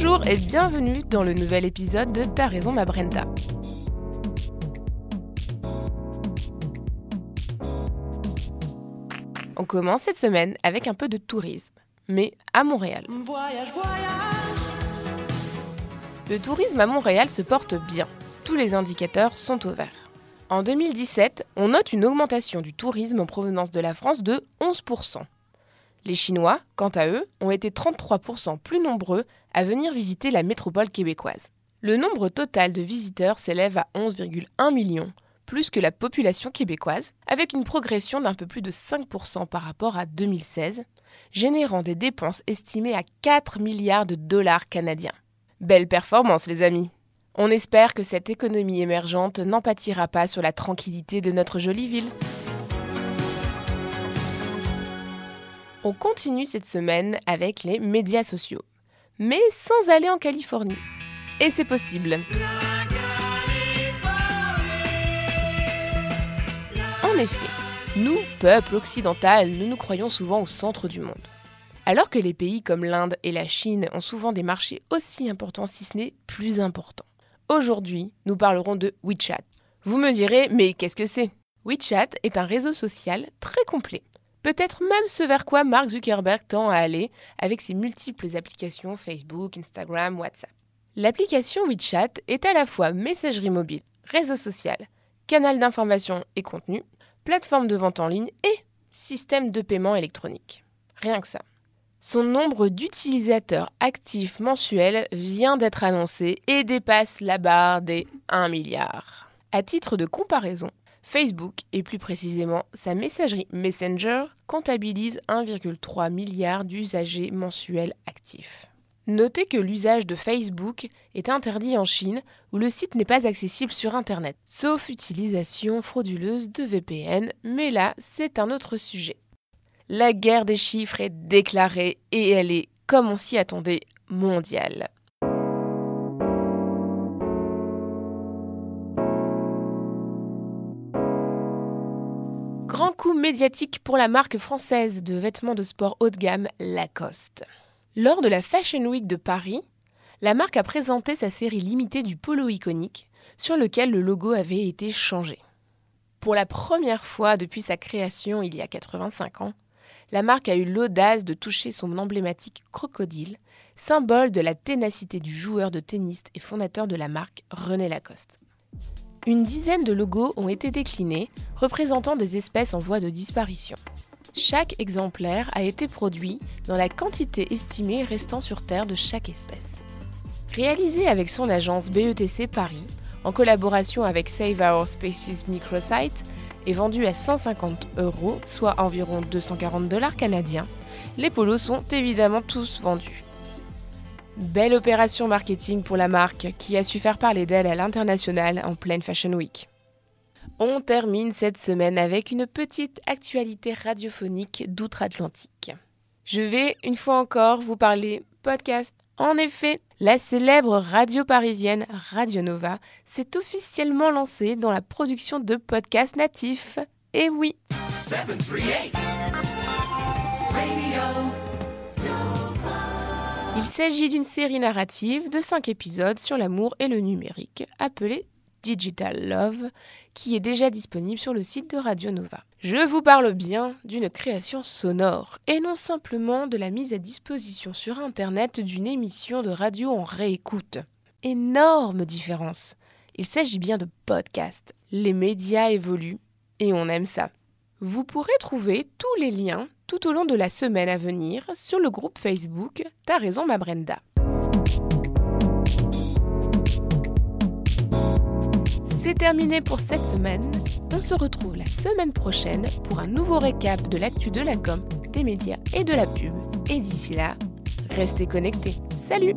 Bonjour et bienvenue dans le nouvel épisode de Ta raison ma Brenda. On commence cette semaine avec un peu de tourisme, mais à Montréal. Le tourisme à Montréal se porte bien. Tous les indicateurs sont au vert. En 2017, on note une augmentation du tourisme en provenance de la France de 11%. Les Chinois, quant à eux, ont été 33% plus nombreux à venir visiter la métropole québécoise. Le nombre total de visiteurs s'élève à 11,1 millions, plus que la population québécoise, avec une progression d'un peu plus de 5% par rapport à 2016, générant des dépenses estimées à 4 milliards de dollars canadiens. Belle performance les amis on espère que cette économie émergente n'en pâtira pas sur la tranquillité de notre jolie ville. On continue cette semaine avec les médias sociaux, mais sans aller en Californie. Et c'est possible. En effet, nous, peuple occidental, nous nous croyons souvent au centre du monde. Alors que les pays comme l'Inde et la Chine ont souvent des marchés aussi importants, si ce n'est plus importants. Aujourd'hui, nous parlerons de WeChat. Vous me direz, mais qu'est-ce que c'est? WeChat est un réseau social très complet. Peut-être même ce vers quoi Mark Zuckerberg tend à aller avec ses multiples applications Facebook, Instagram, WhatsApp. L'application WeChat est à la fois messagerie mobile, réseau social, canal d'information et contenu, plateforme de vente en ligne et système de paiement électronique. Rien que ça. Son nombre d'utilisateurs actifs mensuels vient d'être annoncé et dépasse la barre des 1 milliard. À titre de comparaison, Facebook, et plus précisément sa messagerie Messenger, comptabilise 1,3 milliard d'usagers mensuels actifs. Notez que l'usage de Facebook est interdit en Chine où le site n'est pas accessible sur Internet, sauf utilisation frauduleuse de VPN, mais là c'est un autre sujet. La guerre des chiffres est déclarée et elle est, comme on s'y attendait, mondiale. Grand coup médiatique pour la marque française de vêtements de sport haut de gamme Lacoste. Lors de la Fashion Week de Paris, la marque a présenté sa série limitée du polo iconique, sur lequel le logo avait été changé. Pour la première fois depuis sa création il y a 85 ans, la marque a eu l'audace de toucher son emblématique crocodile, symbole de la ténacité du joueur de tennis et fondateur de la marque René Lacoste. Une dizaine de logos ont été déclinés, représentant des espèces en voie de disparition. Chaque exemplaire a été produit dans la quantité estimée restant sur Terre de chaque espèce. Réalisé avec son agence BETC Paris, en collaboration avec Save Our Species Microsite, est vendu à 150 euros, soit environ 240 dollars canadiens. Les polos sont évidemment tous vendus. Belle opération marketing pour la marque qui a su faire parler d'elle à l'international en pleine Fashion Week. On termine cette semaine avec une petite actualité radiophonique d'outre-Atlantique. Je vais une fois encore vous parler podcast en effet, la célèbre radio parisienne Radio Nova s'est officiellement lancée dans la production de podcasts natifs. Et oui Il s'agit d'une série narrative de 5 épisodes sur l'amour et le numérique, appelée Digital Love, qui est déjà disponible sur le site de Radio Nova. Je vous parle bien d'une création sonore et non simplement de la mise à disposition sur Internet d'une émission de radio en réécoute. Énorme différence. Il s'agit bien de podcast. Les médias évoluent et on aime ça. Vous pourrez trouver tous les liens tout au long de la semaine à venir sur le groupe Facebook T'as raison ma Brenda. C'est terminé pour cette semaine. On se retrouve la semaine prochaine pour un nouveau récap de l'actu de la com, des médias et de la pub. Et d'ici là, restez connectés. Salut